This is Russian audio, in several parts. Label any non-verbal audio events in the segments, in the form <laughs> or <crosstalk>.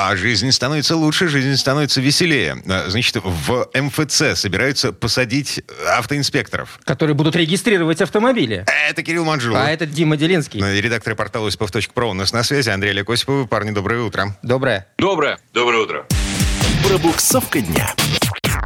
А жизнь становится лучше, жизнь становится веселее. А, Значит, в МФЦ собираются посадить автоинспекторов. Которые будут регистрировать автомобили. Это Кирилл Манжул. А это Дима Делинский. Редактор портала Осипов.про у нас на связи. Андрей Олег Осипов. Парни, доброе утро. Доброе. Доброе. Доброе утро. Пробуксовка дня.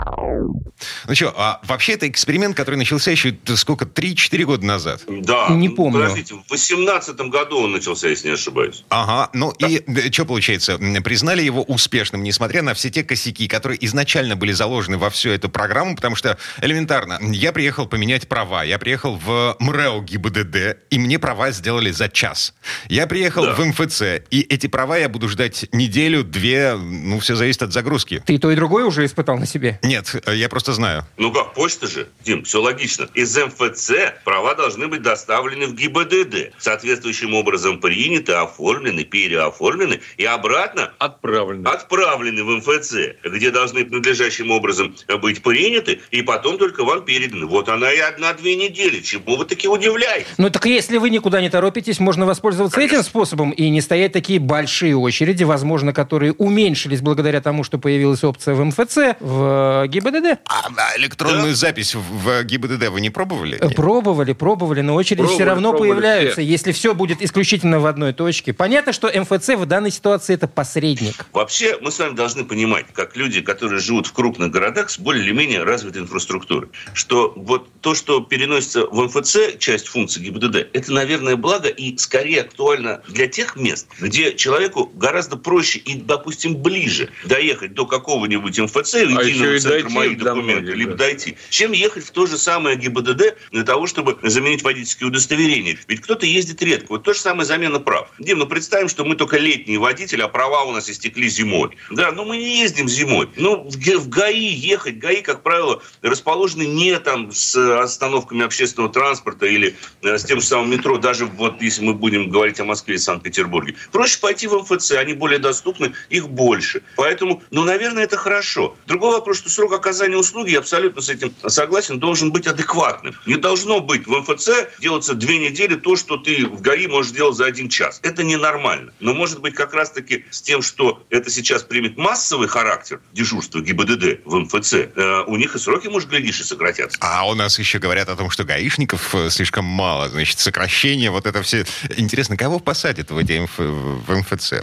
Ну что, а вообще это эксперимент, который начался еще сколько, 3-4 года назад. Да. Не ну, помню. Подождите, в 18 году он начался, если не ошибаюсь. Ага, ну и что получается? Признали его успешным, несмотря на все те косяки, которые изначально были заложены во всю эту программу, потому что элементарно, я приехал поменять права, я приехал в МРЭО ГИБДД, и мне права сделали за час. Я приехал Да. в МФЦ, и эти права я буду ждать неделю, две, ну все зависит от загрузки. Ты и то, и другое уже испытал на себе? Нет, я просто знаю. Ну как, почта же, Дим, все логично. Из МФЦ права должны быть доставлены в ГИБДД. Соответствующим образом приняты, оформлены, переоформлены и обратно Отправлено. отправлены в МФЦ, где должны надлежащим образом быть приняты, и потом только вам переданы. Вот она и одна-две недели. Чему вы таки удивляетесь? Ну так если вы никуда не торопитесь, можно воспользоваться этим способом и не стоять такие большие очереди, возможно, которые уменьшились благодаря тому, что появилась опция в МФЦ, в ГИБДД. А а электронную запись в в ГИБДД вы не пробовали? Э, Пробовали, пробовали, но очереди все Пробовали, равно пробовали появляются, все. если все будет исключительно в одной точке. Понятно, что МФЦ в данной ситуации это посредник. Вообще, мы с вами должны понимать, как люди, которые живут в крупных городах с более или менее развитой инфраструктурой, что вот то, что переносится в МФЦ, часть функций ГИБДД, это, наверное, благо и скорее актуально для тех мест, где человеку гораздо проще и, допустим, ближе доехать до какого-нибудь МФЦ, и А уйти еще на и дойти моих до документов, многих, либо да. дойти, чем ехать в то же самое ГИБДД для того, чтобы заменить водительские удостоверения. Ведь кто-то ездит редко. Вот то же самое замена прав. Дим, ну представим, что мы только летние водители, а права у нас истекли зимой. Да, но мы не ездим зимой. Ну, в ГАИ ехать. ГАИ, как правило, расположены не там с остановками общественного транспорта или э, с тем же самым метро, даже вот если мы будем говорить о Москве и Санкт-Петербурге. Проще пойти в МФЦ, они более доступны, их больше. Поэтому, ну, наверное, это хорошо. Другой вопрос, что срок оказания услуги, я абсолютно с этим согласен, должен быть адекватным. Не должно быть в МФЦ делаться две недели то, что ты в ГАИ можешь делать за один час. Это ненормально. Но может быть как раз-таки с тем, что это сейчас примет массовый характер дежурства ГИБДД в МФЦ, э, у них и сроки, может, глядишь, и сократятся. А у нас еще говорят о том, что гаишников э, слишком мало, значит, сокращение, вот это все. Интересно, кого посадят в эти МФ- в МФЦ?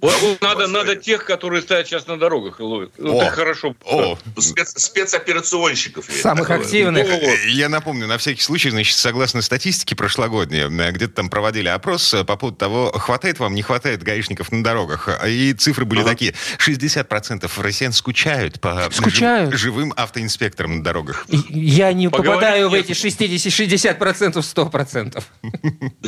Вот, надо, надо тех, которые стоят сейчас на дорогах и ловят. Ну, О. так хорошо. О, Спец- спецоперационщиков. я Самых называю. активных. Э, Я напомню, на всякий случай, значит, согласно статистике прошлогодней, э, где-то там проводили опрос э, по поводу того, хватает вам, не хватает гаишников на дорогах. И цифры были Ага. такие. 60% россиян скучают по Скучают. жив- живым автоинспекторам на дорогах. Я не Поговорить попадаю в эти 60-60%, 100%. <laughs>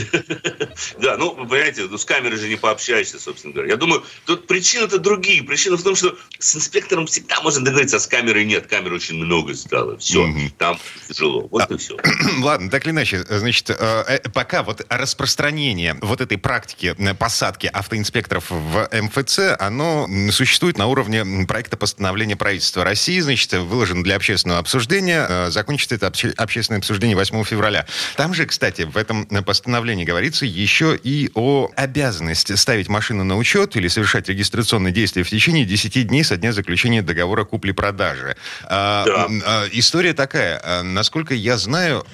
Да, ну, понимаете, ну, с камерой же не пообщаешься, собственно говоря. Я думаю, тут причины-то другие. Причина в том, что с инспектором всегда можно договориться, а с камерой нет. Камер очень много стало. Все, Мгм. там тяжело. Вот и все. <clears throat> Ладно, так или иначе, значит, э, э, пока вот распространение вот этой практики посадки автоинспекторов в МФЦ, оно существует на уровне проекта постановления правительства России, значит, выложен для общественного обсуждения, э, закончится это обще- общественное обсуждение 8 февраля. Там же, кстати, в этом постановлении говорится еще и о обязанности ставить машину на учет или совершать регистрационные действия в течение 10 дней со дня заключения договора купли-продажи. А, Да. а, История такая. А, Насколько я знаю,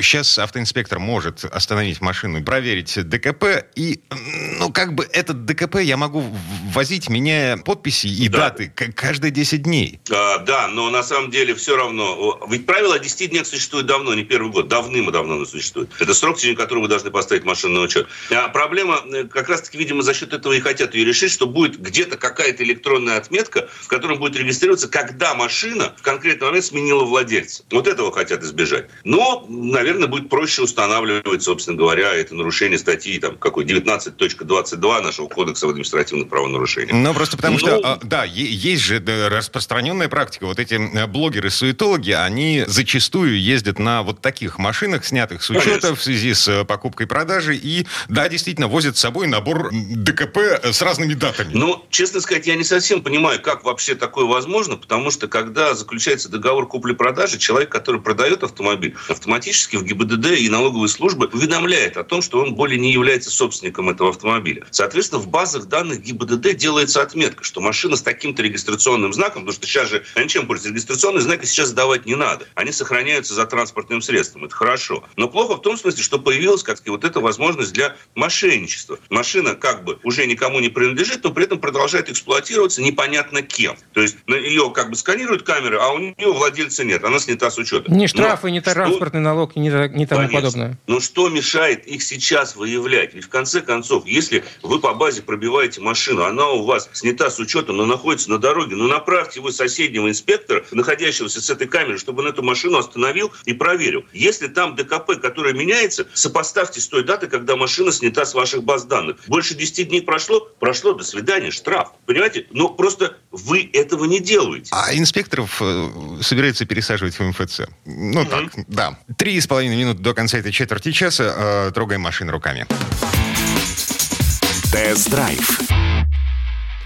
сейчас автоинспектор может остановить машину проверить ДКП. И, ну, как бы этот ДКП я могу возить, меняя подписи и Да. даты каждые 10 дней. А, да, но на самом деле все равно. Ведь правило о 10 днях существует давно, не первый год. Давным и давно оно существует. Это срок, в течение которого вы должны поставить машину на учет. А проблема э, как раз-таки, видимо, за счет этого и хотят ее решить, что будет где-то какая-то электронная отметка, в котором будет регистрироваться, когда машина в конкретный момент сменила владельца. Вот этого хотят избежать. Но, наверное, будет проще устанавливать, собственно говоря, это нарушение статьи там, какой 19.22 нашего кодекса об административных правонарушениях. Ну, просто потому что, ну, а, да, есть же распространенная практика. Вот эти блогеры-суетологи, они зачастую ездят на вот таких машинах, снятых с учета Конечно. в связи с э, покупкой-продажей, и, да, действительно, возят с собой набор ДКП с разными датами. Ну, честно сказать, я не совсем понимаю, как вообще такое возможно, потому что, когда заключается договор купли-продажи, человек, который продает автомобиль, автоматически в ГИБДД и налоговые службы уведомляет о том, что он более не является собственником этого автомобиля. Соответственно, в базах данных ГИБДД делается отметка, что машина с таким-то регистрационным знаком, потому что сейчас же, они чем пользуются? Регистрационные знаки сейчас сдавать не надо. Они сохраняются за транспортным средством. Это хорошо. Но плохо в том смысле, что появилась, как вот эта возможность для мошенничества. Машина как бы уже никому не принадлежит, но при этом продолжает эксплуатироваться непонятно кем. То есть ее как бы сканируют камеры, а у нее владельца нет. Она снята с учета. Не штрафы, но не транспортный налог, не, не тому Конечно. подобное. Но что мешает их сейчас выявлять? Ведь в конце концов, если вы по базе пробиваете машину, она у вас снята с учета, но находится на дороге, ну направьте вы соседнего инспектора, находящегося с этой камерой, чтобы он эту машину остановил и проверил. Если там ДКП, которое меняется, сопоставьте с той датой, когда машина снята с ваших баз данных. Больше 10 дней прошло, прошло, до свидания, штраф. Понимаете? Но просто вы этого не делаете. А инспекторов э, собирается пересаживать в МФЦ. Ну mm-hmm. так, да. Три с половиной минуты до конца этой четверти часа э, трогаем машину руками. Тест-драйв.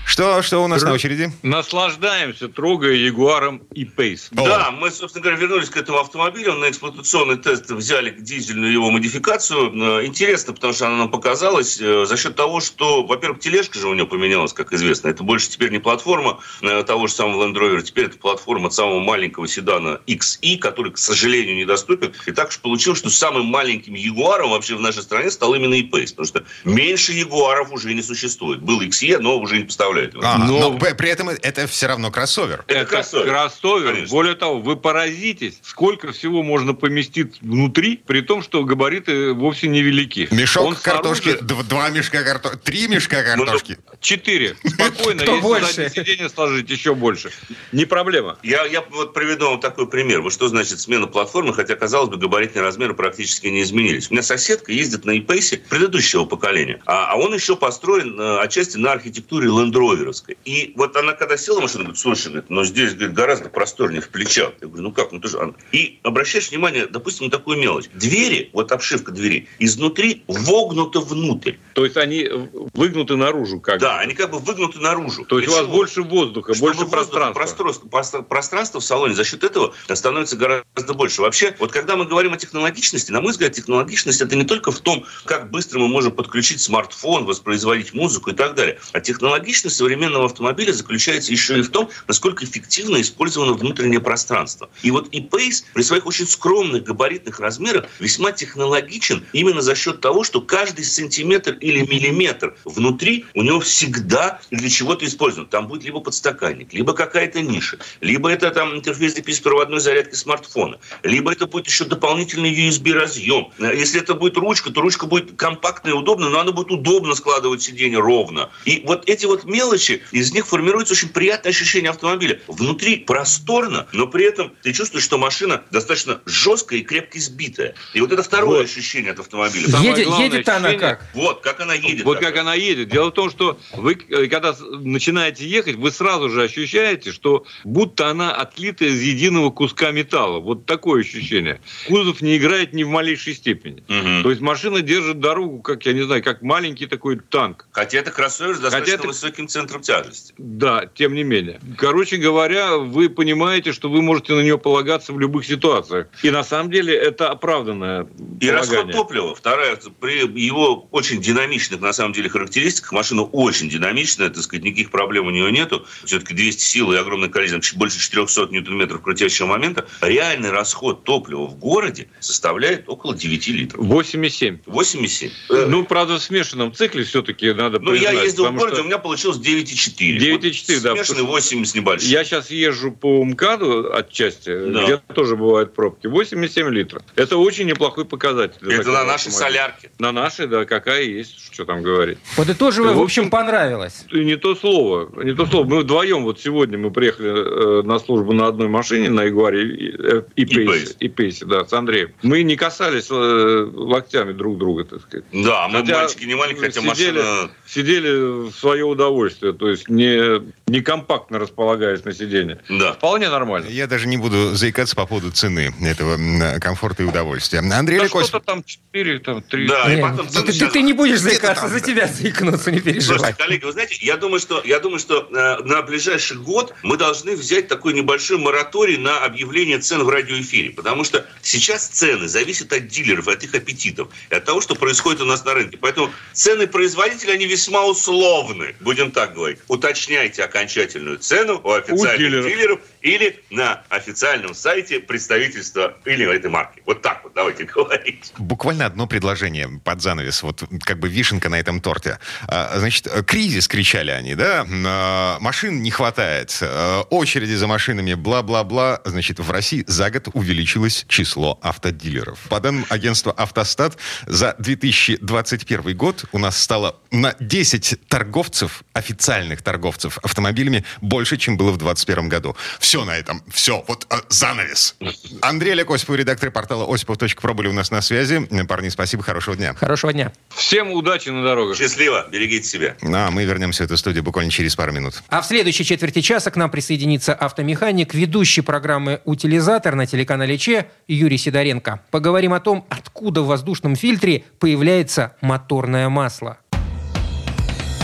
Что, что у нас Р... на очереди? Наслаждаемся, трогая Ягуаром и Пейс. Да, мы, собственно говоря, вернулись к этому автомобилю. На эксплуатационный тест взяли дизельную его модификацию. Э, интересно, потому что она нам показалась э, за счет того, что, во-первых, тележка же у нее поменялась, как известно. Это больше теперь не платформа э, того же самого Land Rover, теперь это платформа самого маленького седана XI, который, к сожалению, недоступен. И так уж получилось, что самым маленьким Ягуаром вообще в нашей стране стал именно и Pace, потому что меньше Ягуаров уже не существует. Был XE, но уже не поставляют этого. А, но... но при этом это все равно кроссовер. Это, это кроссовер. кроссовер. Конечно. Более того, вы поразитесь, сколько всего можно поместить внутри, при том, что габариты вовсе невелики. Мешок Он картошки, снаружи... два мешка картошки, три мешка ну, картошки. Четыре. <laughs> Спокойно, если больше? сиденье сложить, еще больше. Не проблема. Я, я вот приведу вам такой пример. Вот что значит смена платформы, хотя, казалось бы, габаритные размеры практически не изменились. У меня соседка ездит на e предыдущего поколения, а, а он еще построен э, отчасти на архитектуре Land Роверовской. И вот она, когда села в машину, говорит, слушай, говорит, но здесь говорит, гораздо просторнее в плечах. Я говорю, ну как, ну тоже... И обращаешь внимание, допустим, на такую мелочь. Двери, вот обшивка двери, изнутри вогнута внутрь. То есть они выгнуты наружу как Да, они как бы выгнуты наружу. То есть у вас больше воздуха, Чтобы больше пространства. пространства. Пространство в салоне за счет этого становится гораздо больше. Вообще, вот когда мы говорим о технологичности, на мой взгляд, технологичность это не только в том, как быстро мы можем подключить смартфон, воспроизводить музыку и так далее. А технологичность современного автомобиля заключается еще и в том, насколько эффективно использовано внутреннее пространство. И вот и Pace при своих очень скромных габаритных размерах весьма технологичен именно за счет того, что каждый сантиметр или миллиметр внутри у него всегда для чего-то использован. Там будет либо подстаканник, либо какая-то ниша, либо это там интерфейс для беспроводной зарядки смартфона, либо это будет еще дополнительный USB-разъем. Если это будет ручка, то ручка будет компактная и удобная, но она будет удобно складывать сиденье ровно. И вот эти вот мелочи мелочи, из них формируется очень приятное ощущение автомобиля. Внутри просторно, но при этом ты чувствуешь, что машина достаточно жесткая и крепко сбитая. И вот это второе вот. ощущение от автомобиля. Едет, едет она как? Вот, как она едет. Вот как она едет. Дело в том, что вы, э, когда начинаете ехать, вы сразу же ощущаете, что будто она отлита из единого куска металла. Вот такое ощущение. Кузов не играет ни в малейшей степени. Угу. То есть машина держит дорогу, как, я не знаю, как маленький такой танк. Хотя это кроссовер с достаточно Хотя это... высоким центром тяжести. Да, тем не менее. Короче говоря, вы понимаете, что вы можете на нее полагаться в любых ситуациях. И на самом деле это оправданное И расход топлива. Вторая, при его очень динамичных, на самом деле, характеристиках, машина очень динамичная, так сказать, никаких проблем у нее нету. Все-таки 200 сил и огромное количество, больше 400 ньютон-метров крутящего момента. Реальный расход топлива в городе составляет около 9 литров. 8,7. 8,7. Ну, правда, в смешанном цикле все-таки надо Ну, я ездил в городе, что... у меня получилось 9,4. 9,4, вот да. Смешанный 8 с небольшим. Я сейчас езжу по МКАДу отчасти, да. где тоже бывают пробки. 8,7 литров. Это очень неплохой показатель. Это на нашей солярке. На нашей, да, какая есть, что там говорить. Подытоживая, в общем, понравилось. Не то слово, не то слово. Мы вдвоем, вот сегодня мы приехали э, на службу на одной машине, на Ягуаре и, и, Пейсе, и Пейсе, да, с Андреем. Мы не касались э, локтями друг друга, так сказать. Да, мы хотя мальчики не маленькие, хотя сидели, машина... Сидели в свое удовольствие удовольствие, то есть не, не компактно располагаясь на сиденье. Да. Вполне нормально. Я даже не буду заикаться по поводу цены этого комфорта и удовольствия. Андрей Да Лекось... что-то там 4, там 3. Да, и потом... ты, ты- ты не будешь заикаться, за тебя заикнуться, не переживай. Слушайте, коллеги, вы знаете, я думаю, что, я думаю, что э, на ближайший год мы должны взять такой небольшой мораторий на объявление цен в радиоэфире. Потому что сейчас цены зависят от дилеров, от их аппетитов, и от того, что происходит у нас на рынке. Поэтому цены производителя, они весьма условны, будем так говорить. Уточняйте окончательную цену у официальных дилеров. дилеров или на официальном сайте представительства или этой марки. Вот так вот давайте <laughs> говорить. Буквально одно предложение под занавес, вот как бы вишенка на этом торте. А, Значит, кризис, кричали они, да? А, Машин не хватает, э, очереди за машинами, бла-бла-бла. Значит, в России за год увеличилось число автодилеров. По данным агентства «Автостат», за 2021 год у нас стало на 10 торговцев, официальных торговцев автомобилями больше, чем было в 2021 году. Все на этом, все, вот э, занавес. Андрей Олег Осипов, редактор портала осипов.про были у нас на связи. Парни, спасибо, хорошего дня. Хорошего дня. Всем удачи на дорогах. Счастливо, берегите себя. Ну, а мы вернемся в эту студию буквально через пару минут. А в следующей четверти часа к нам присоединится автомеханик, ведущий программы «Утилизатор» на телеканале ЧЕ Юрий Сидоренко. Поговорим о том, откуда в воздушном фильтре появляется моторное масло.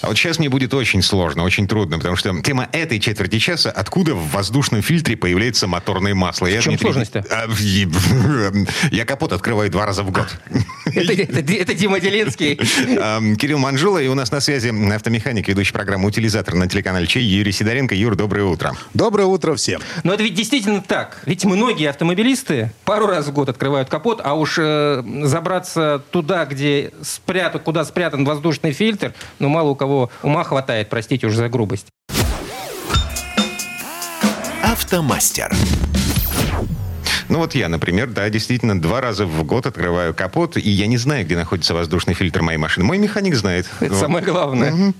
А вот сейчас мне будет очень сложно, очень трудно, потому что тема этой четверти часа, откуда в воздушном фильтре появляется моторное масло. Я, В чем Дмитрий, сложность-то? а, <laughs> Я капот открываю два раза в год. Это, это- это Дима Делинский. <laughs> Кирилл Манжула, и у нас на связи автомеханик, ведущий программу «Утилизатор» на телеканале Чей, Юрий Сидоренко. Юр, доброе утро. Доброе утро всем. Но это ведь действительно так. Ведь многие автомобилисты пару раз в год открывают капот, а уж э, забраться туда, где спрятан, куда спрятан воздушный фильтр, ну мало у кого ума хватает, простите уж за грубость. Автомастер. Ну вот я, например, да, действительно, два раза в год открываю капот, и я не знаю, где находится воздушный фильтр моей машины. Мой механик знает. <laughs> Это Вот. самое главное. Мгм.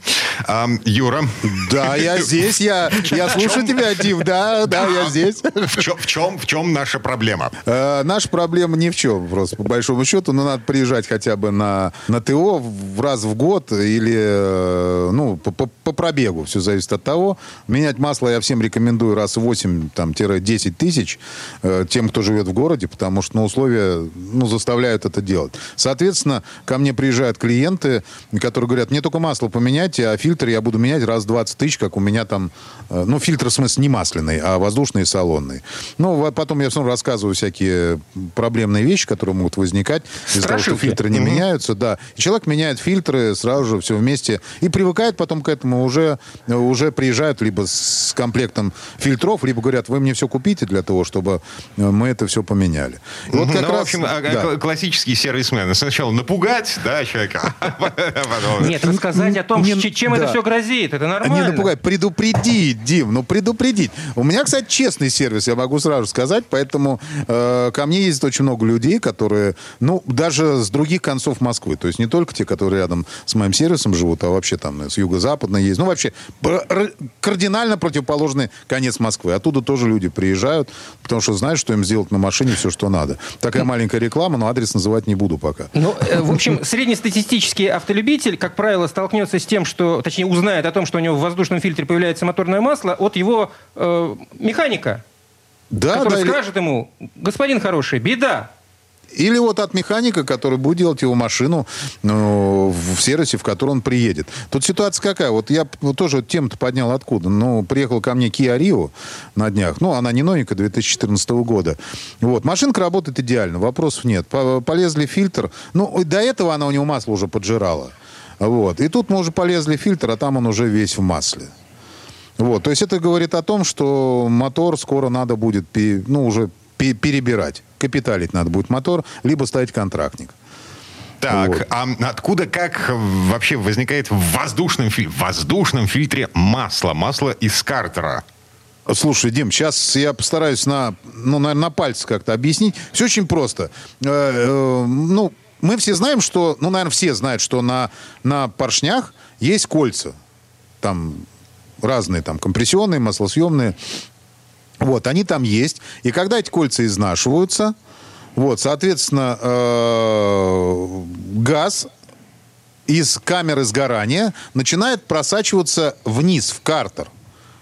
Ам, Юра, Да, <laughs> я здесь, я, я слушаю тебя, Дим, да, да, я здесь. в чем, в чем, в чем наша проблема? Э, наша проблема ни в чем, просто по большому счету, но надо приезжать хотя бы на, на ТО в раз в год или, э, ну, по, по- по пробегу, все зависит от того. Менять масло я всем рекомендую раз в 8-10 тысяч э, тем, кто живет в городе, потому что ну, условия ну, заставляют это делать. Соответственно, ко мне приезжают клиенты, которые говорят, мне только масло поменять, а фильтр я буду менять раз в 20 тысяч, как у меня там, э, ну, фильтр, в смысле, не масляный, а воздушный и салонный. Ну, потом я все равно рассказываю всякие проблемные вещи, которые могут возникать из-за того, что фильтры не меняются, да. И человек меняет фильтры сразу же все вместе и привыкает потом к этому, уже, уже приезжают либо с комплектом фильтров, либо говорят, вы мне все купите для того, чтобы э, мы это все поменяли. И вот как ну, в раз, общем, а, да. к- классический сервисмен. Сначала напугать, да, человека. <laughs> а Нет, рассказать о том, Не- чем это да. все грозит, это Не нормально. напугай, предупредить, Дим, ну предупредить. У меня, кстати, честный сервис, я могу сразу сказать, поэтому э, ко мне ездит очень много людей, которые, ну, даже с других концов Москвы, то есть не только те, которые рядом с моим сервисом живут, а вообще там с юго-западной есть. Ну, вообще, кардинально противоположный конец Москвы. Оттуда тоже люди приезжают, потому что знают, что им сделать на машине все, что надо. Такая маленькая реклама, но адрес называть не буду пока. Ну, э, в общем, <laughs> среднестатистический автолюбитель, как правило, столкнется с тем, что, точнее, узнает о том, что у него в воздушном фильтре появляется моторное масло от его э, механика, Да, который да, скажет ему, господин хороший, беда. Или вот от механика, который будет делать его машину ну, в сервисе, в который он приедет. Тут ситуация какая? Вот я п- тоже вот тему-то поднял откуда. Ну, приехал ко мне Kia Rio на днях. Ну, она не новенькая, 2014 года. Вот. Машинка работает идеально, вопросов нет. По- Полезли фильтр. Ну, до этого она у него масло уже поджирала. Вот. И тут мы уже полезли фильтр, а там он уже весь в масле. Вот, то есть это говорит о том, что мотор скоро надо будет, ну, уже перебирать. Капиталить надо будет мотор, либо ставить контрактник. Так, Вот. а откуда, как вообще возникает в воздушном, филь- в воздушном фильтре масло? Масло из картера. Слушай, Дим, сейчас я постараюсь на, ну, наверное, на пальце как-то объяснить. Все очень просто. Э, э, ну, мы все знаем, что, ну, наверное, все знают, что на, на поршнях есть кольца. Там разные, там, компрессионные, маслосъемные. Вот, они там есть. И когда эти кольца изнашиваются, Вот, соответственно, э, газ из камеры сгорания начинает просачиваться вниз, в картер.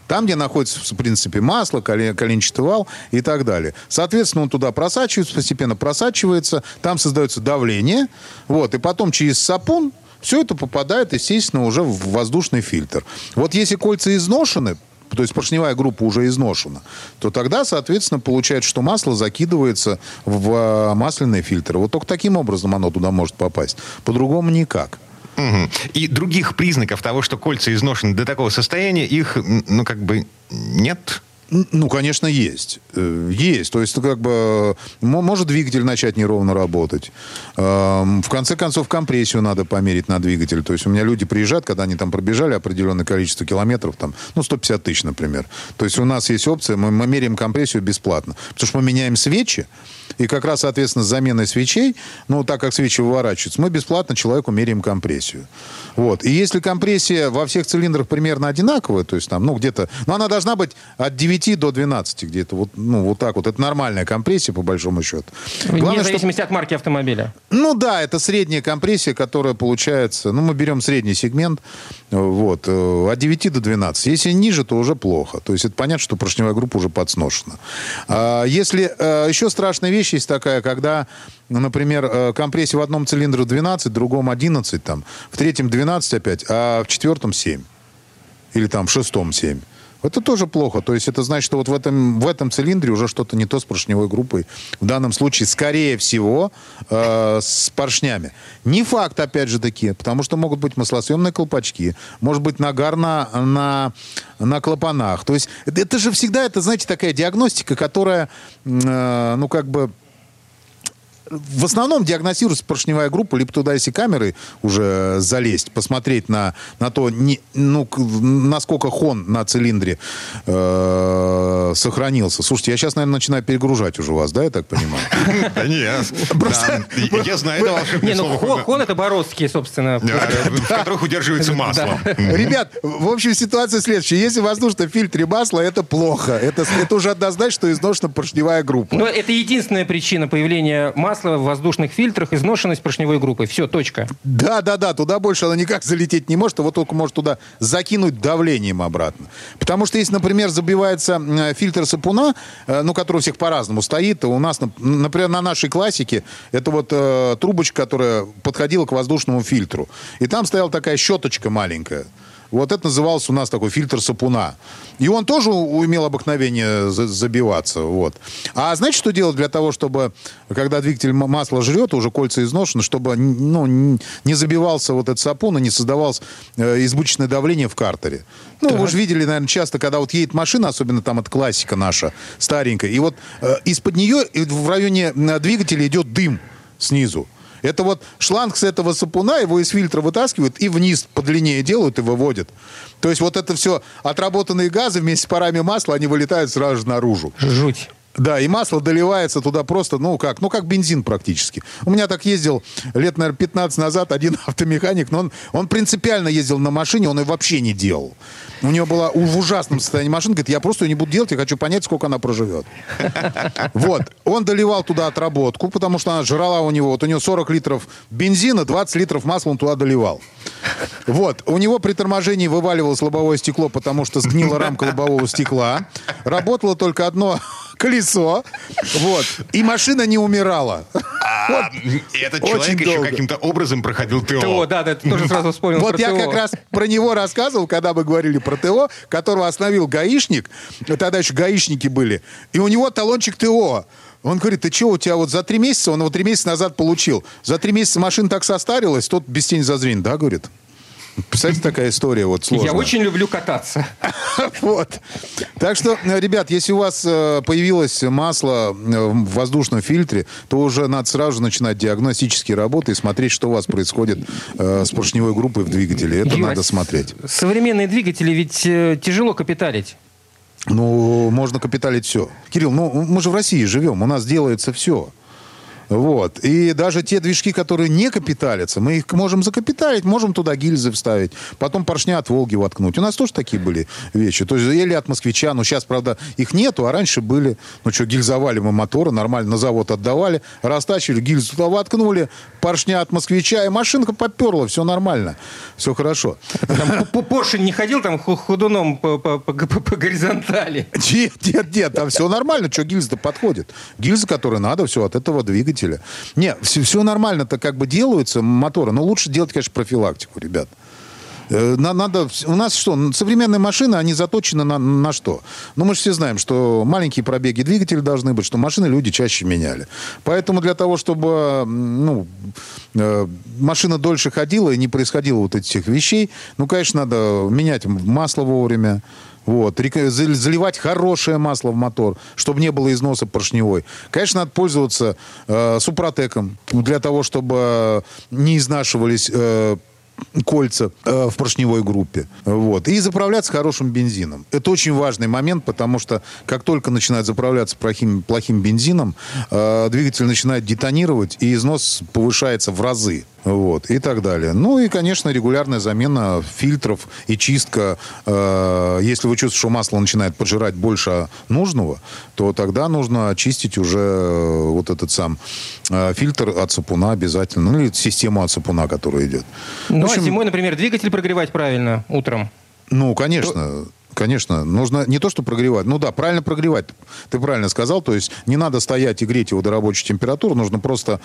Там, где находится, в принципе, масло, коленчатый вал и так далее. Соответственно, он туда просачивается, постепенно просачивается, там создается давление, вот, и потом через сапун все это попадает, естественно, уже в воздушный фильтр. Вот если кольца изношены, то есть поршневая группа уже изношена, то тогда, соответственно, получается, что масло закидывается в а, масляный фильтр. Вот только таким образом оно туда может попасть. По-другому никак. Угу. И других признаков того, что кольца изношены до такого состояния, их, ну, как бы нет? Ну, конечно, есть. Э, есть. То есть, как бы, может двигатель начать неровно работать. Эм, в конце концов, компрессию надо померить на двигатель. То есть, у меня люди приезжают, когда они там пробежали определенное количество километров, там, ну, 150 тысяч, например. То есть, у нас есть опция, мы, мы меряем компрессию бесплатно. Потому что мы меняем свечи, и как раз, соответственно, с заменой свечей, ну, так как свечи выворачиваются, мы бесплатно человеку меряем компрессию. Вот. И если компрессия во всех цилиндрах примерно одинаковая, то есть там, ну, где-то... Ну, она должна быть от 9 до 12 где-то. Вот, ну, вот так вот. Это нормальная компрессия, по большому счету. Главное, Вне зависимости чтобы... от марки автомобиля. Ну, да, это средняя компрессия, которая получается... Ну, мы берем средний сегмент, вот, э, от 9 до 12. Если ниже, то уже плохо. То есть это понятно, что поршневая группа уже подсношена. А если... Э, еще страшная вещь есть такая, когда например, э, компрессия в одном цилиндре 12, в другом 11, там, в третьем 12 опять, а в четвертом 7. Или там в шестом 7. Это тоже плохо. То есть это значит, что вот в этом, в этом цилиндре уже что-то не то с поршневой группой. В данном случае, скорее всего, э, с поршнями. Не факт, опять же таки, потому что могут быть маслосъемные колпачки, может быть нагар на, на, на клапанах. То есть это, это же всегда, это, знаете, такая диагностика, которая, э, ну, как бы в основном диагностируется поршневая группа, либо туда, если камеры уже залезть, посмотреть на, на то, не, ну, насколько хон на цилиндре э, сохранился. Слушайте, я сейчас, наверное, начинаю перегружать уже вас, да, я так понимаю? <laughs> Да нет. Я знаю это Не, ну хон это бороздкие, собственно. <laughs> В которых удерживается масло. <laughs> Ребят, в общем, ситуация следующая. Если в воздушном фильтре масло, это плохо. Это уже однозначно, что изношена поршневая группа. Но это единственная причина появления масла масло в воздушных фильтрах, изношенность поршневой группы. Все, точка. Да, да, да, туда больше она никак залететь не может, а вот только может туда закинуть давлением обратно. Потому что если, например, забивается фильтр сапуна, э, ну, который у всех по-разному стоит, у нас, например, на нашей классике, это вот э, трубочка, которая подходила к воздушному фильтру. И там стояла такая щеточка маленькая. Вот это назывался у нас такой фильтр сапуна. И он тоже имел обыкновение забиваться. Вот. А знаете, что делать для того, чтобы, когда двигатель масло жрет, уже кольца изношены, чтобы ну, не забивался вот этот сапун и не создавалось э, избыточное давление в картере? Ну, так. вы же видели, наверное, часто, когда вот едет машина, особенно там от классика наша, старенькая, и вот э, из-под нее в районе двигателя идет дым снизу. Это вот шланг с этого сапуна, его из фильтра вытаскивают и вниз по длине делают и выводят. То есть вот это все отработанные газы вместе с парами масла, они вылетают сразу же наружу. Жуть. Да, и масло доливается туда просто, ну как, ну как бензин практически. У меня так ездил лет, наверное, 15 назад один <laughs> автомеханик, но он, он принципиально ездил на машине, он ее вообще не делал. У него была в ужасном состоянии машина, говорит, я просто ее не буду делать, я хочу понять, сколько она проживет. <laughs> Вот. Он доливал туда отработку, потому что она жрала у него, вот у него 40 литров бензина, 20 литров масла он туда доливал. Вот. У него при торможении вываливалось лобовое стекло, потому что сгнила рамка <laughs> лобового стекла. Работало только одно <laughs> колесо. Вот. И машина не умирала. А, этот человек еще каким-то образом проходил ТО. ТО, да, да, ты тоже сразу вспомнил Вот я как раз про него рассказывал, когда мы говорили про ТО, которого остановил гаишник. Тогда еще гаишники были. И у него талончик ТО. Он говорит, ты что, у тебя вот за три месяца, он его три месяца назад получил. За три месяца машина так состарилась, тот без тени зазрень, да, говорит? Представляете, такая история вот сложная. Я очень люблю кататься. <laughs> Вот. Так что, ребят, если у вас э, появилось масло э, в воздушном фильтре, то уже надо сразу начинать диагностические работы и смотреть, что у вас происходит э, с поршневой группой в двигателе. Это надо смотреть. Современные двигатели ведь тяжело капиталить. Ну, можно капиталить все. Кирилл, ну мы же в России живем, у нас делается все. Вот. И даже те движки, которые не капиталятся, мы их можем закапиталить, можем туда гильзы вставить, потом поршня от Волги воткнуть. У нас тоже такие были вещи. То есть или от москвича, но сейчас, правда, их нету, а раньше были. Ну что, гильзовали мы моторы, нормально на завод отдавали, растачили, гильзу туда воткнули, поршня от москвича, и машинка поперла, все нормально, все хорошо. Там Поршень не ходил там худуном по, по, по, по горизонтали? Нет, нет, нет, там все нормально, что гильза-то подходит. Гильза, которая надо, все от этого двигателя. Не, все, все нормально-то как бы делаются моторы, но лучше делать, конечно, профилактику, ребят. Э, надо, у нас что, современные машины, они заточены на, на что? Ну, мы же все знаем, что маленькие пробеги двигателя должны быть, что машины люди чаще меняли. Поэтому для того, чтобы ну, э, машина дольше ходила и не происходило вот этих вещей, ну, конечно, надо менять масло вовремя, вот, заливать хорошее масло в мотор, чтобы не было износа поршневой. Конечно, надо пользоваться э, супротеком для того, чтобы не изнашивались э, кольца э, в поршневой группе. Вот. И заправляться хорошим бензином. Это очень важный момент, потому что как только начинает заправляться плохим, плохим бензином, э, двигатель начинает детонировать, и износ повышается в разы. Вот, и так далее. Ну и, конечно, регулярная замена фильтров и чистка. Э, если вы чувствуете, что масло начинает поджирать больше нужного, то тогда нужно очистить уже э, вот этот сам э, фильтр от сапуна обязательно. Ну или систему от сапуна, которая идет. Ну, общем, а зимой, например, двигатель прогревать правильно утром? Ну, конечно. То... Конечно, нужно не то, что прогревать. Ну да, правильно прогревать. Ты правильно сказал. То есть не надо стоять и греть его до рабочей температуры. Нужно просто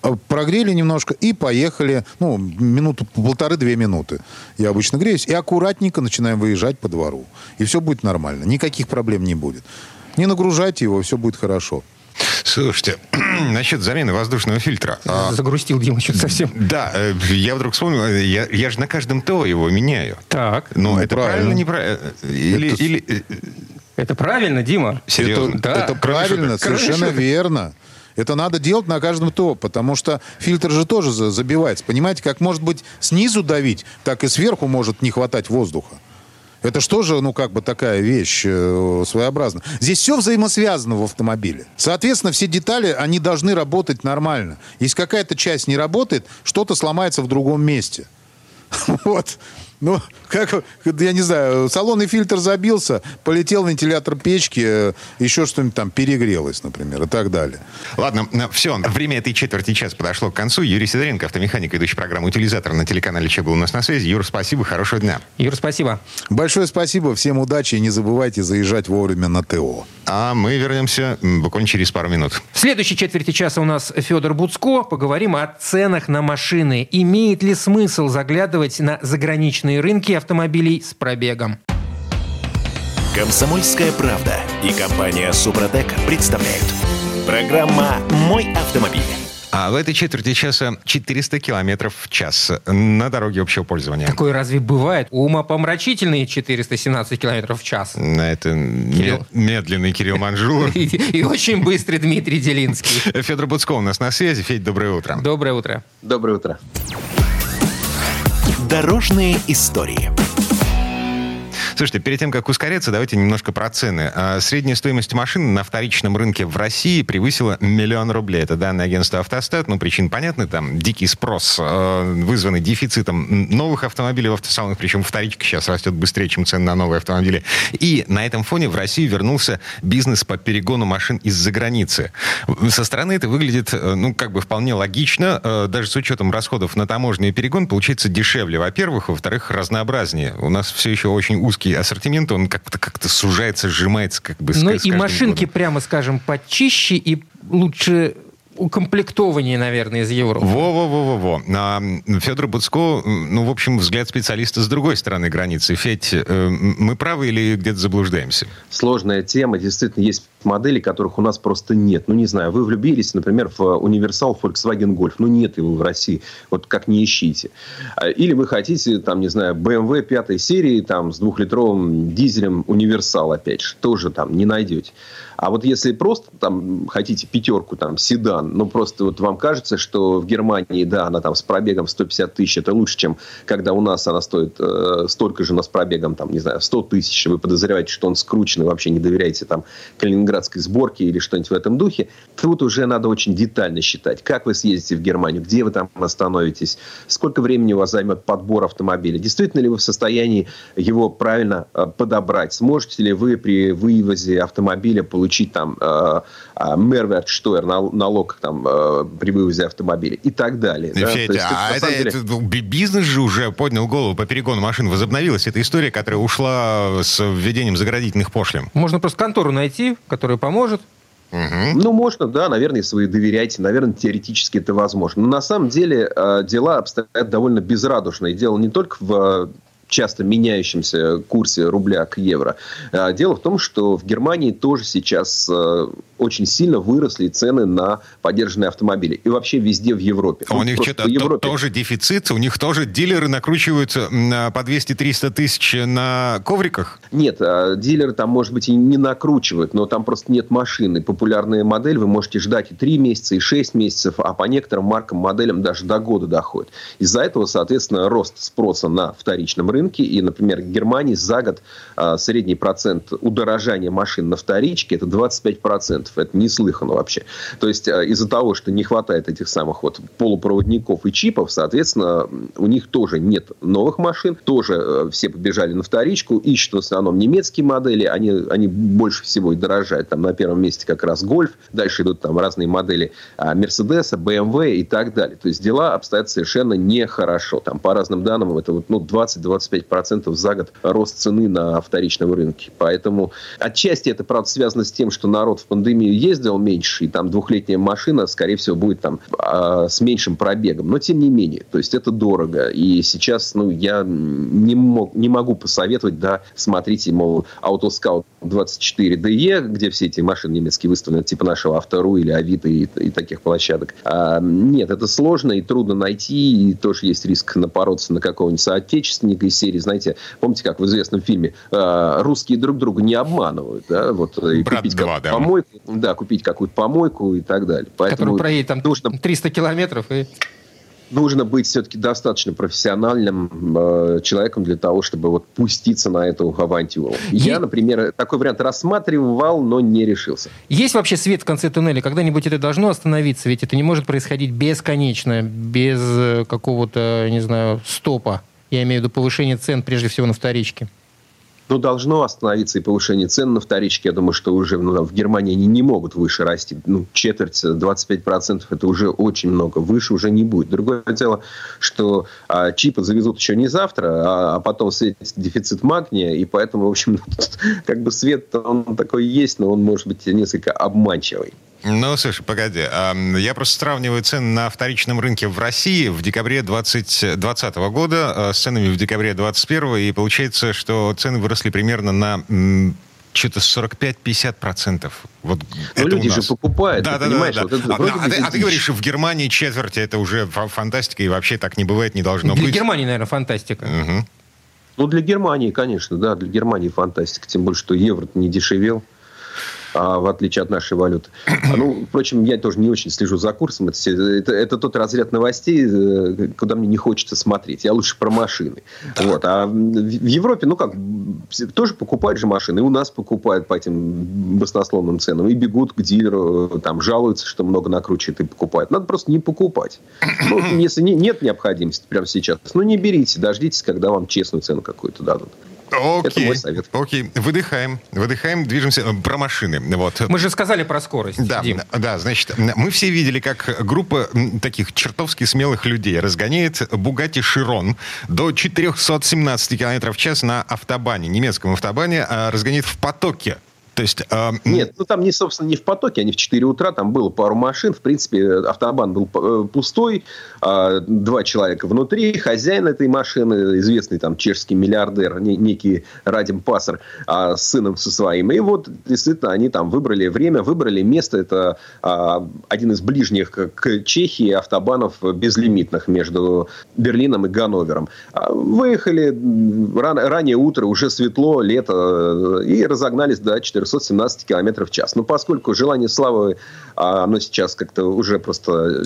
а, прогрели немножко и поехали, ну, минуту, полторы-две минуты. Я обычно греюсь. И аккуратненько начинаем выезжать по двору. И все будет нормально. Никаких проблем не будет. Не нагружайте его, все будет хорошо. Слушайте, <clears throat> насчет замены воздушного фильтра. А, Загрустил Дима что-то совсем. Да, э, я вдруг вспомнил, э, я, я же на каждом ТО его меняю. Так. Но ну, это правильно, неправильно? Или, это... или... Э, это правильно, Дима? Серьезно? Это, да. это правильно, совершенно верно. Это надо делать на каждом ТО, потому что фильтр же тоже забивается. Понимаете, как может быть снизу давить, так и сверху может не хватать воздуха. Это что же, ну, как бы такая вещь э, своеобразная. Здесь все взаимосвязано в автомобиле. Соответственно, все детали, они должны работать нормально. Если какая-то часть не работает, что-то сломается в другом месте. <laughs> Вот. Ну, как, я не знаю, салонный фильтр забился, полетел вентилятор печки, э, еще что-нибудь там перегрелось, например, и так далее. Ладно, все, время этой четверти час подошло к концу. Юрий Сидоренко, автомеханик, ведущий программу «Утилизатор» на телеканале «Че был у нас на связи». Юр, спасибо, хорошего дня. Юр, спасибо. Большое спасибо, всем удачи и не забывайте заезжать вовремя на ТО. А мы вернемся буквально через пару минут. В следующей четверти часа у нас Федор Буцко. Поговорим о ценах на машины. Имеет ли смысл заглядывать на заграничные рынки автомобилей с пробегом? Комсомольская правда и компания Супротек представляют. Программа «Мой автомобиль». А в этой четверти часа 400 километров в час на дороге общего пользования. Такое разве бывает? Умопомрачительные 417 километров в час. Это Кирилл... медленный Кирилл Манжулов. <laughs> И, и очень быстрый Дмитрий Делинский. Федор Буцко у нас на связи. Федь, доброе утро. Доброе утро. Доброе утро. Дорожные истории. Слушайте, перед тем, как ускоряться, давайте немножко про цены. А, средняя стоимость машины на вторичном рынке в России превысила миллион рублей. Это данные агентства «Автостат». Ну, причин понятны. Там дикий спрос, а, вызванный дефицитом новых автомобилей в автосалонах. Причем вторичка сейчас растет быстрее, чем цены на новые автомобили. И на этом фоне в Россию вернулся бизнес по перегону машин из-за границы. Со стороны это выглядит, э, ну, как бы вполне логично. Э, даже с учетом расходов на таможню и перегон получается дешевле, во-первых. Во-вторых, разнообразнее. У нас все еще очень узкий узкий ассортимент, он как-то как сужается, сжимается, как бы. Ну и машинки, годом. прямо скажем, почище и лучше укомплектованнее, наверное, из Европы. Во-во-во-во-во. А, Федор Буцко, ну, в общем, взгляд специалиста с другой стороны границы. Федь, э, мы правы или где-то заблуждаемся? Сложная тема. Действительно, есть модели, которых у нас просто нет. Ну, не знаю, вы влюбились, например, в универсал Volkswagen Golf. Ну, нет его в России. Вот как не ищите. А, или вы хотите, там, не знаю, BMW пятой серии, там, с двухлитровым дизелем универсал, опять же. Тоже там не найдете. А вот если просто там хотите пятерку, там, седан, ну, просто вот вам кажется, что в Германии, да, она там с пробегом 150 тысяч, это лучше, чем когда у нас она стоит э, столько же, но с пробегом, там, не знаю, 100 тысяч, вы подозреваете, что он скрученный, вообще не доверяете там калининградской сборке или что-нибудь в этом духе, тут уже надо очень детально считать, как вы съездите в Германию, где вы там остановитесь, сколько времени у вас займет подбор автомобиля, действительно ли вы в состоянии его правильно э, подобрать, сможете ли вы при вывозе автомобиля получить там э, э, налог там э, при вывозе автомобиля и так далее. Да? Федя, есть, а это, деле... это, ну, бизнес же уже поднял голову по перегону машин, возобновилась эта история, которая ушла с введением заградительных пошлин. Можно просто контору найти, которая поможет, Угу. Ну, можно, да, наверное, если вы доверяете, наверное, теоретически это возможно. Но на самом деле э, дела обстоят довольно безрадужно. И дело не только в часто меняющемся курсе рубля к евро. А, дело в том, что в Германии тоже сейчас э, очень сильно выросли цены на поддержанные автомобили. И вообще везде в Европе. А у них что-то Европе... тоже дефицит? У них тоже дилеры накручиваются по 200-300 тысяч на ковриках? Нет, а, дилеры там, может быть, и не накручивают, но там просто нет машины. Популярная модель вы можете ждать и 3 месяца, и 6 месяцев, а по некоторым маркам, моделям даже до года доходит. Из-за этого, соответственно, рост спроса на вторичном рынке рынке. И, например, в Германии за год а, средний процент удорожания машин на вторичке это 25%. Это неслыханно вообще. То есть а, из-за того, что не хватает этих самых вот полупроводников и чипов, соответственно, у них тоже нет новых машин. Тоже а, все побежали на вторичку. Ищут в основном немецкие модели. Они, они больше всего и дорожают. Там на первом месте как раз Гольф. Дальше идут там разные модели Мерседеса, BMW и так далее. То есть дела обстоят совершенно нехорошо. Там по разным данным это вот, ну, 20-25 25% за год рост цены на вторичном рынке. Поэтому отчасти это, правда, связано с тем, что народ в пандемию ездил меньше, и там двухлетняя машина, скорее всего, будет там э, с меньшим пробегом. Но тем не менее, то есть это дорого. И сейчас, ну, я не, мог, не могу посоветовать, да, смотрите, мол, Autoscout 24DE, где все эти машины немецкие выставлены, типа нашего Автору или Авито и, и таких площадок. А, нет, это сложно и трудно найти, и тоже есть риск напороться на какого-нибудь соотечественника из серии, знаете, помните, как в известном фильме э, русские друг друга не обманывают, да, вот и Брат купить 2, да. помойку, да, купить какую-то помойку и так далее. Поэтому Который проедет там нужно 300 километров и нужно быть все-таки достаточно профессиональным э, человеком для того, чтобы вот пуститься на эту авантюру. Есть... Я, например, такой вариант рассматривал, но не решился. Есть вообще свет в конце туннеля? Когда-нибудь это должно остановиться? Ведь это не может происходить бесконечно, без э, какого-то, не знаю, стопа. Я имею в виду повышение цен, прежде всего, на вторичке. Ну, должно остановиться и повышение цен на вторичке. Я думаю, что уже ну, в Германии они не могут выше расти. Ну, четверть, 25% это уже очень много. Выше уже не будет. Другое дело, что а, чипы завезут еще не завтра, а, а потом светит дефицит магния, и поэтому, в общем, <laughs> как бы свет он такой есть, но он может быть несколько обманчивый. Ну, слушай, погоди. Я просто сравниваю цены на вторичном рынке в России в декабре 2020 года э, с ценами в декабре 2021, и получается, что цены выросли примерно на что-то 45-50%. Вот Но люди же покупают, да, да, понимаешь? Да, да, Вот это, а, а, ты, а ты говоришь, в Германии четверти это уже фантастика, и вообще так не бывает, не должно для быть. Для Германии, наверное, фантастика. Угу. Ну, для Германии, конечно, да, для Германии фантастика. Тем более, что евро не дешевел а, в отличие от нашей валюты. А, ну, впрочем, я тоже не очень слежу за курсом. Это, это, это тот разряд новостей, э, куда мне не хочется смотреть. Я лучше про машины. Да. Вот. А в Европе, ну как, тоже покупают же машины. И у нас покупают по этим баснословным ценам. И бегут к дилеру, там, жалуются, что много накручивают и покупают. Надо просто не покупать. <clears throat> Ну, если не, нет необходимости прямо сейчас, ну, не берите, дождитесь, когда вам честную цену какую-то дадут. Окей. Это мой совет. Окей. Выдыхаем. Выдыхаем, движемся э, про машины. Вот. Мы же сказали про скорость, Да, Дим. да, значит, мы все видели, как группа таких чертовски смелых людей разгоняет Бугати Широн до 417 км в час на автобане, немецком автобане, а разгоняет в потоке то есть, э, Нет, ну там не, собственно, не в потоке, они в 4 утра, там было пару машин, в принципе, автобан был э, пустой, э, два человека внутри, хозяин этой машины, известный там чешский миллиардер, не, некий Радим Пассер, э, с сыном со своим. И вот, действительно, они там выбрали время, выбрали место, это э, один из ближних к Чехии автобанов безлимитных между Берлином и Ганновером. Выехали ран, раннее утро, уже светло, лето, и разогнались до 4 417 км в час. Но поскольку желание славы, а, оно сейчас как-то уже просто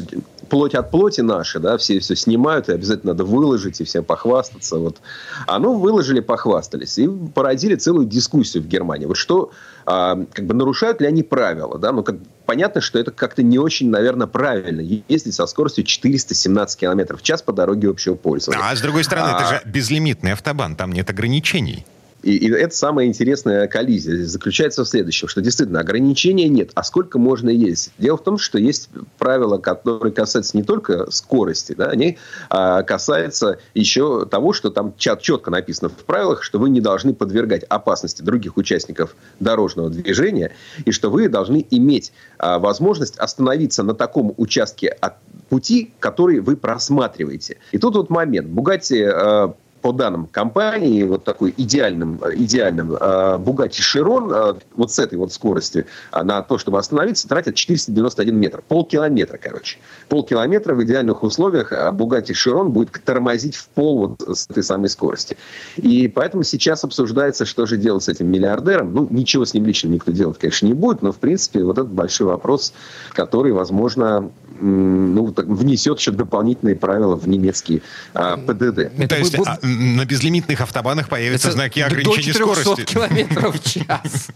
плоть от плоти наши, да, все все снимают, и обязательно надо выложить, и всем похвастаться. Вот. А ну, выложили, похвастались. И породили целую дискуссию в Германии. Вот что, а, как бы нарушают ли они правила, да, ну, как понятно, что это как-то не очень, наверное, правильно ездить со скоростью 417 км в час по дороге общего пользования. А с другой стороны, а... это же безлимитный автобан, там нет ограничений. И, и это самая интересная коллизия заключается в следующем, что действительно ограничения нет, а сколько можно ездить. Дело в том, что есть правила, которые касаются не только скорости, да, они а, касаются еще того, что там четко написано в правилах, что вы не должны подвергать опасности других участников дорожного движения, и что вы должны иметь а, возможность остановиться на таком участке от пути, который вы просматриваете. И тут вот момент. Бугатти а, по данным компании, вот такой идеальным, идеальным Bugatti Chiron вот с этой вот скорости а, на то, чтобы остановиться, тратят 491 метр. Полкилометра, короче. Полкилометра в идеальных условиях Bugatti Chiron будет тормозить в пол вот с этой самой скорости. И поэтому сейчас обсуждается, что же делать с этим миллиардером. Ну, ничего с ним лично никто делать, конечно, не будет, но, в принципе, вот этот большой вопрос, который, возможно, ну, внесет еще дополнительные правила в немецкий а, ПДД. Это То есть, а, на безлимитных автобанах появятся Это знаки ограничения до скорости. километров в <laughs> час.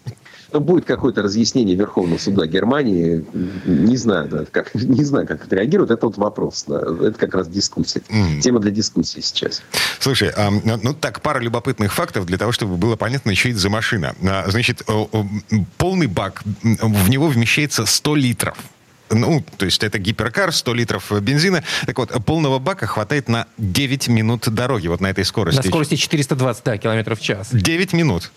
Ну, будет какое-то разъяснение Верховного суда Германии. Не знаю, да, как, <laughs> не знаю, как отреагируют. Это вот вопрос. Да. Это как раз дискуссия. Mm. Тема для дискуссии сейчас. Слушай, а, ну так, пара любопытных фактов для того, чтобы было понятно, что это за машина. А, значит, полный бак, в него вмещается 100 литров. Ну, то есть это гиперкар, 100 литров бензина. Так вот, полного бака хватает на 9 минут дороги вот на этой скорости. На скорости 420 да, километров в час. 9 минут.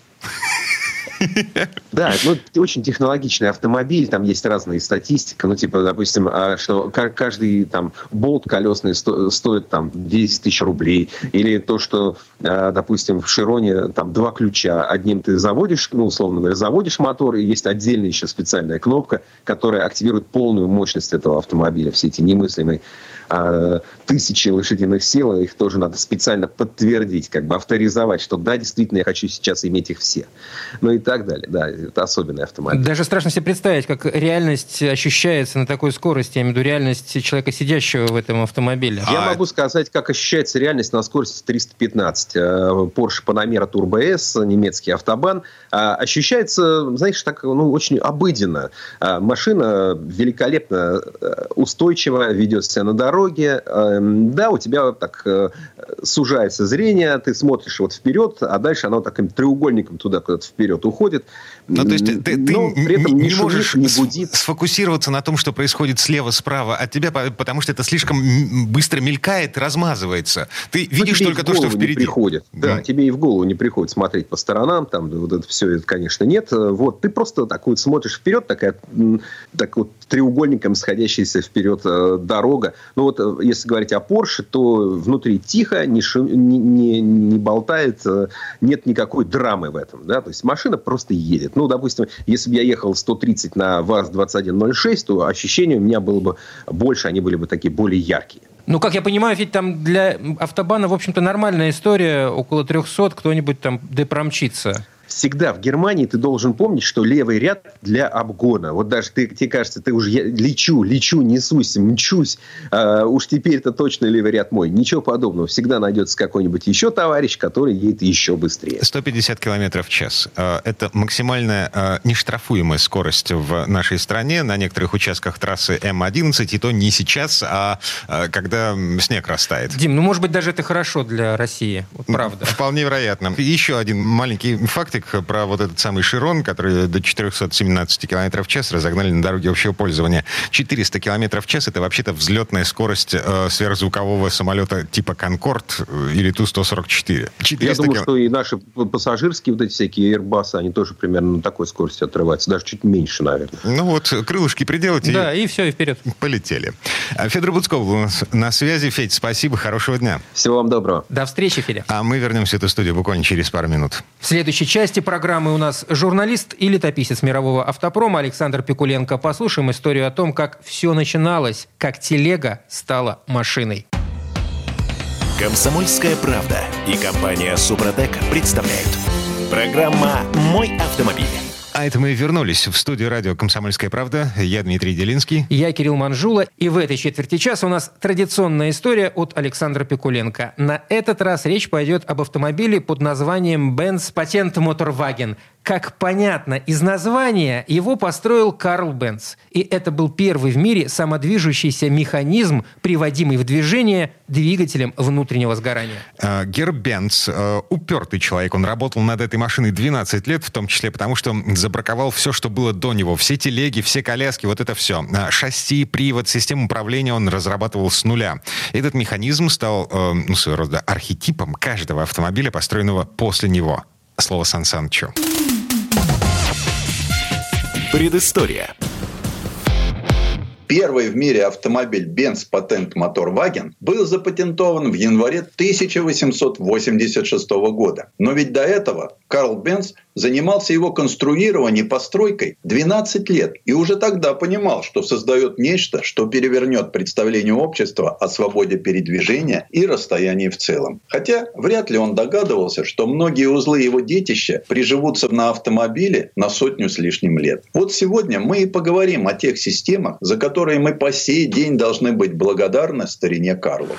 <laughs> Да, ну, очень технологичный автомобиль, там есть разные статистика, ну, типа, допустим, а, что каждый там болт колесный сто, стоит там 10 тысяч рублей, или то, что, а, допустим, в Широне там два ключа, одним ты заводишь, ну, условно говоря, заводишь мотор, и есть отдельная еще специальная кнопка, которая активирует полную мощность этого автомобиля, все эти немыслимые а, тысячи лошадиных сил, их тоже надо специально подтвердить, как бы авторизовать, что да, действительно, я хочу сейчас иметь их все. Ну и так далее. Да, это особенный автомобиль. Даже страшно себе представить, как реальность ощущается на такой скорости, я имею в виду реальность человека, сидящего в этом автомобиле. Я а... могу сказать, как ощущается реальность на скорости 315. Э, Porsche Panamera Turbo S, немецкий автобан. А, ощущается, знаешь, так, ну, очень обыденно. А, машина великолепно э, устойчива, ведет себя на дороге, эм, да, у тебя так э, сужается зрение, ты смотришь вот вперед, а дальше оно таким треугольником туда куда-то вперед уходит. Ну, то есть ты, ты, Но при этом не, не можешь не будит. сфокусироваться на том, что происходит слева, справа от тебя, потому что это слишком быстро мелькает, размазывается. Ты ну, видишь только то, что впереди. Приходит. Да, mm. тебе и в голову не приходит смотреть по сторонам, там вот это все, это, конечно, нет. Вот, ты просто так вот смотришь вперед, такая, так вот треугольником сходящаяся вперед э, дорога. Ну вот, э, если говорить о Porsche, то внутри тихо, не, шум, не, не, не болтает, э, нет никакой драмы в этом. Да? То есть машина просто едет. Ну, допустим, если бы я ехал 130 на ВАЗ-2106, то ощущения у меня было бы больше, они были бы такие более яркие. Ну, как я понимаю, ведь там для автобана, в общем-то, нормальная история. Около 300 кто-нибудь там депромчится всегда в Германии ты должен помнить, что левый ряд для обгона. Вот даже ты, тебе кажется, ты уже я лечу, лечу, несусь, мчусь. А, уж теперь это точно левый ряд мой. Ничего подобного. Всегда найдется какой-нибудь еще товарищ, который едет еще быстрее. 150 километров в час. А, это максимальная а, нештрафуемая скорость в нашей стране. На некоторых участках трассы М11. И то не сейчас, а, когда снег растает. Дим, ну, может быть, даже это хорошо для России. Вот правда. Вполне вероятно. Еще один маленький фактик ролик про вот этот самый Широн, который до 417 км в час разогнали на дороге общего пользования. 400 км в час — это вообще-то взлетная скорость э, сверхзвукового самолета типа «Конкорд» или Ту-144. Я думаю, км... что и наши пассажирские вот эти всякие Airbus, они тоже примерно на такой скорости отрываются. Даже чуть меньше, наверное. Ну вот, крылышки приделать Да, и, и все, и вперед. Полетели. А Федор Буцков у нас на связи. Федь, спасибо, хорошего дня. Всего вам доброго. До встречи, Федя. А мы вернемся в эту студию буквально через пару минут. В следующей части части программы у нас журналист и летописец мирового автопрома Александр Пикуленко. Послушаем историю о том, как все начиналось, как телега стала машиной. Комсомольская правда и компания Супротек представляют. Программа «Мой автомобиль». А это мы вернулись в студию радио «Комсомольская правда». Я Дмитрий Делинский. Я Кирилл Манжула. И в этой четверти часа у нас традиционная история от Александра Пикуленко. На этот раз речь пойдет об автомобиле под названием Benz Patent Motorwagen. Как понятно из названия, его построил Карл Бенц. И это был первый в мире самодвижущийся механизм, приводимый в движение двигателем внутреннего сгорания. Uh, Герб Бенц, uh, упертый человек. Он работал над этой машиной 12 лет, в том числе потому, что забраковал все, что было до него. Все телеги, все коляски, вот это все. Uh, шасси, привод, систему управления он разрабатывал с нуля. Этот механизм стал, ну, своего рода, архетипом каждого автомобиля, построенного после него. Слово Сан Санычу. Предыстория. Первый в мире автомобиль Benz Patent Motor Wagen был запатентован в январе 1886 года. Но ведь до этого Карл Бенц занимался его конструированием постройкой 12 лет и уже тогда понимал, что создает нечто, что перевернет представление общества о свободе передвижения и расстоянии в целом. Хотя вряд ли он догадывался, что многие узлы его детища приживутся на автомобиле на сотню с лишним лет. Вот сегодня мы и поговорим о тех системах, за которые мы по сей день должны быть благодарны старине Карлу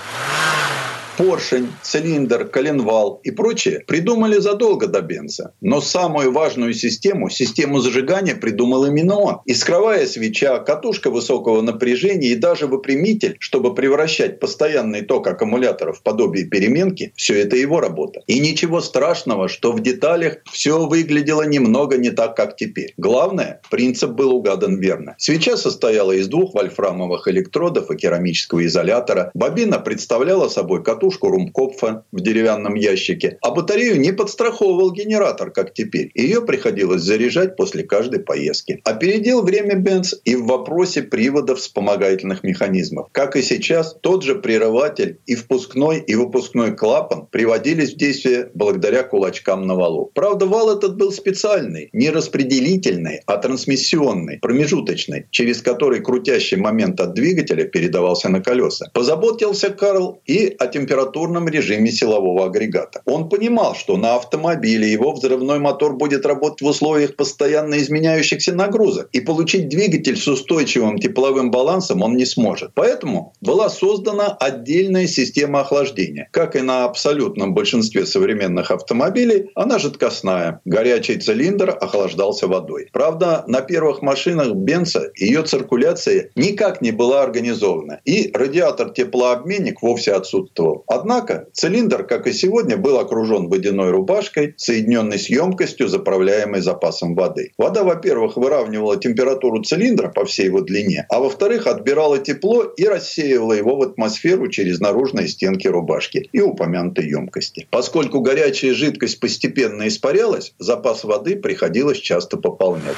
поршень, цилиндр, коленвал и прочее придумали задолго до Бенца. Но самую важную систему, систему зажигания придумал именно он. Искровая свеча, катушка высокого напряжения и даже выпрямитель, чтобы превращать постоянный ток аккумулятора в подобие переменки, все это его работа. И ничего страшного, что в деталях все выглядело немного не так, как теперь. Главное, принцип был угадан верно. Свеча состояла из двух вольфрамовых электродов и керамического изолятора. Бобина представляла собой катушку катушку Румкопфа в деревянном ящике, а батарею не подстраховывал генератор, как теперь. Ее приходилось заряжать после каждой поездки. Опередил время Бенц и в вопросе приводов вспомогательных механизмов. Как и сейчас, тот же прерыватель и впускной, и выпускной клапан приводились в действие благодаря кулачкам на валу. Правда, вал этот был специальный, не распределительный, а трансмиссионный, промежуточный, через который крутящий момент от двигателя передавался на колеса. Позаботился Карл и о температуре температурном режиме силового агрегата. Он понимал, что на автомобиле его взрывной мотор будет работать в условиях постоянно изменяющихся нагрузок, и получить двигатель с устойчивым тепловым балансом он не сможет. Поэтому была создана отдельная система охлаждения. Как и на абсолютном большинстве современных автомобилей, она жидкостная. Горячий цилиндр охлаждался водой. Правда, на первых машинах Бенца ее циркуляция никак не была организована, и радиатор-теплообменник вовсе отсутствовал. Однако цилиндр, как и сегодня, был окружен водяной рубашкой, соединенной с емкостью, заправляемой запасом воды. Вода, во-первых, выравнивала температуру цилиндра по всей его длине, а во-вторых, отбирала тепло и рассеивала его в атмосферу через наружные стенки рубашки и упомянутой емкости. Поскольку горячая жидкость постепенно испарялась, запас воды приходилось часто пополнять.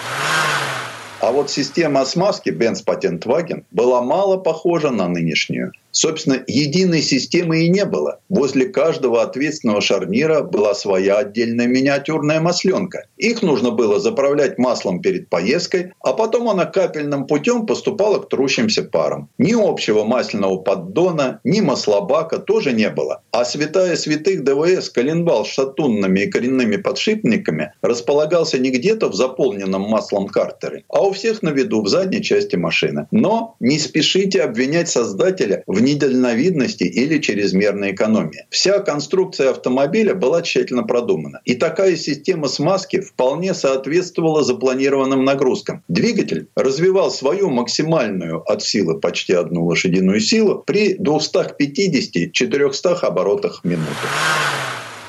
А вот система смазки Benz Patent Wagen была мало похожа на нынешнюю. Собственно, единой системы и не было. Возле каждого ответственного шарнира была своя отдельная миниатюрная масленка. Их нужно было заправлять маслом перед поездкой, а потом она капельным путем поступала к трущимся парам. Ни общего масляного поддона, ни маслобака тоже не было. А святая святых ДВС коленвал с шатунными и коренными подшипниками располагался не где-то в заполненном маслом картере, а у всех на виду в задней части машины. Но не спешите обвинять создателя в недальновидности или чрезмерной экономии. Вся конструкция автомобиля была тщательно продумана. И такая система смазки вполне соответствовала запланированным нагрузкам. Двигатель развивал свою максимальную от силы почти одну лошадиную силу при 250-400 оборотах в минуту.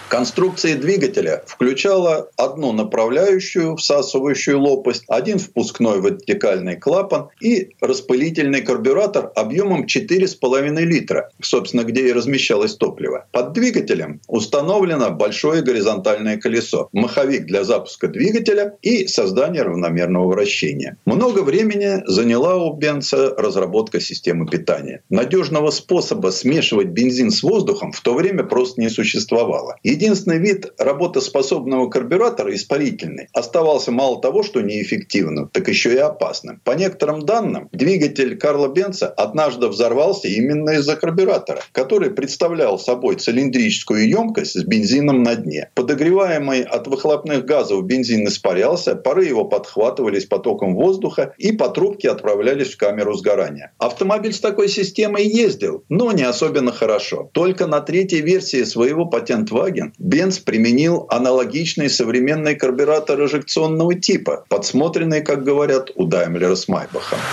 Конструкция двигателя включала одну направляющую всасывающую лопасть, один впускной вертикальный клапан и распылительный карбюратор объемом 4,5 литра, собственно, где и размещалось топливо. Под двигателем установлено большое горизонтальное колесо, маховик для запуска двигателя и создания равномерного вращения. Много времени заняла у Бенца разработка системы питания. Надежного способа смешивать бензин с воздухом в то время просто не существовало. Единственный вид работоспособного карбюратора, испарительный, оставался мало того, что неэффективным, так еще и опасным. По некоторым данным, двигатель Карла Бенца однажды взорвался именно из-за карбюратора, который представлял собой цилиндрическую емкость с бензином на дне. Подогреваемый от выхлопных газов бензин испарялся, пары его подхватывались потоком воздуха и по трубке отправлялись в камеру сгорания. Автомобиль с такой системой ездил, но не особенно хорошо. Только на третьей версии своего патент-ваген Бенц применил аналогичный современный карбюратор эжекционного типа, подсмотренный, как говорят, у Даймлера с Майбахом.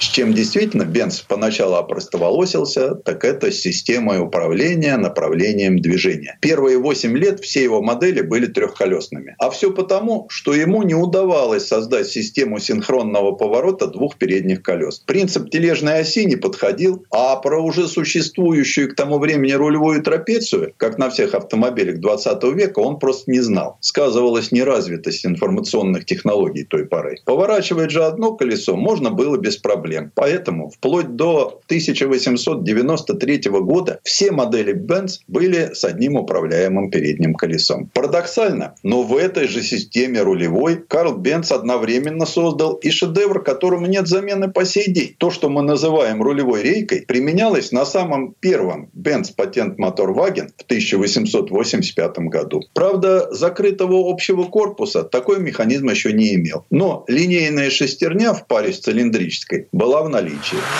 С чем действительно Бенц поначалу опростоволосился, так это с системой управления направлением движения. Первые 8 лет все его модели были трехколесными. А все потому, что ему не удавалось создать систему синхронного поворота двух передних колес. Принцип тележной оси не подходил, а про уже существующую к тому времени рулевую трапецию, как на всех автомобилях 20 века, он просто не знал. Сказывалась неразвитость информационных технологий той поры. Поворачивать же одно колесо можно было без проблем проблем. Поэтому вплоть до 1893 года все модели Benz были с одним управляемым передним колесом. Парадоксально, но в этой же системе рулевой Карл Бенц одновременно создал и шедевр, которому нет замены по сей день. То, что мы называем рулевой рейкой, применялось на самом первом Benz патент мотор Wagen в 1885 году. Правда, закрытого общего корпуса такой механизм еще не имел. Но линейная шестерня в паре с цилиндрической была в наличии.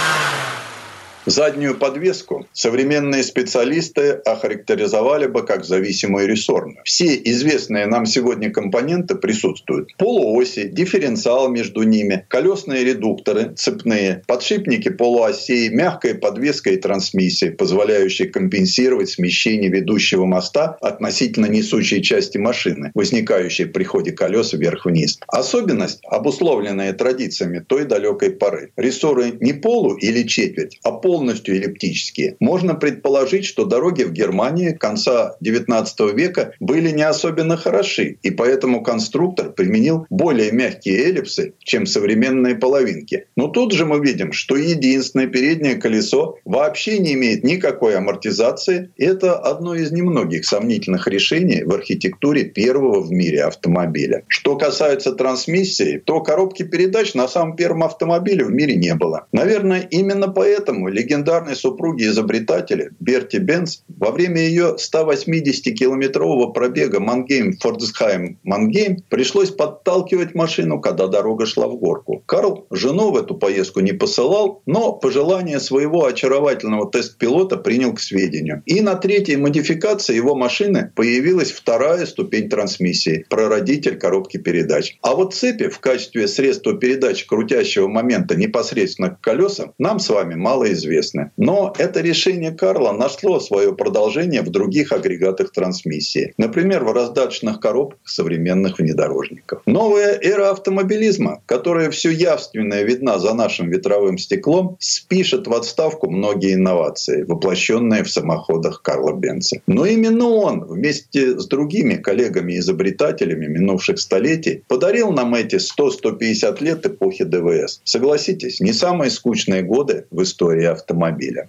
Заднюю подвеску современные специалисты охарактеризовали бы как зависимую рессорную. Все известные нам сегодня компоненты присутствуют. Полуоси, дифференциал между ними, колесные редукторы, цепные, подшипники полуосей, мягкая подвеска и трансмиссия, позволяющие компенсировать смещение ведущего моста относительно несущей части машины, возникающей при ходе колес вверх-вниз. Особенность, обусловленная традициями той далекой поры. Рессоры не полу или четверть, а пол полностью эллиптические. Можно предположить, что дороги в Германии конца XIX века были не особенно хороши, и поэтому конструктор применил более мягкие эллипсы, чем современные половинки. Но тут же мы видим, что единственное переднее колесо вообще не имеет никакой амортизации. Это одно из немногих сомнительных решений в архитектуре первого в мире автомобиля. Что касается трансмиссии, то коробки передач на самом первом автомобиле в мире не было. Наверное, именно поэтому легендарной супруге изобретателя Берте Бенц во время ее 180-километрового пробега Мангейм-Пфорцхайм-Мангейм пришлось подталкивать машину, когда дорога шла в горку. Карл жену в эту поездку не посылал, но пожелание своего очаровательного тест-пилота принял к сведению. И на третьей модификации его машины появилась вторая ступень трансмиссии – прародитель коробки передач. А вот цепи в качестве средства передачи крутящего момента непосредственно к колесам нам с вами мало известно известны. Но это решение Карла нашло свое продолжение в других агрегатах трансмиссии. Например, в раздаточных коробках современных внедорожников. Новая эра автомобилизма, которая все явственная видна за нашим ветровым стеклом, спишет в отставку многие инновации, воплощенные в самоходах Карла Бенца. Но именно он вместе с другими коллегами-изобретателями минувших столетий подарил нам эти 100-150 лет эпохи ДВС. Согласитесь, не самые скучные годы в истории автомобиля.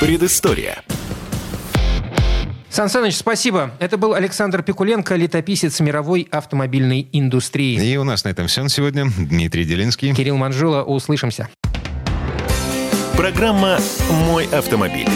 Предыстория. Сан Саныч, спасибо. Это был Александр Пикуленко, летописец мировой автомобильной индустрии. И у нас на этом все на сегодня. Дмитрий Делинский. Кирилл Манжула. Услышимся. Программа «Мой автомобиль».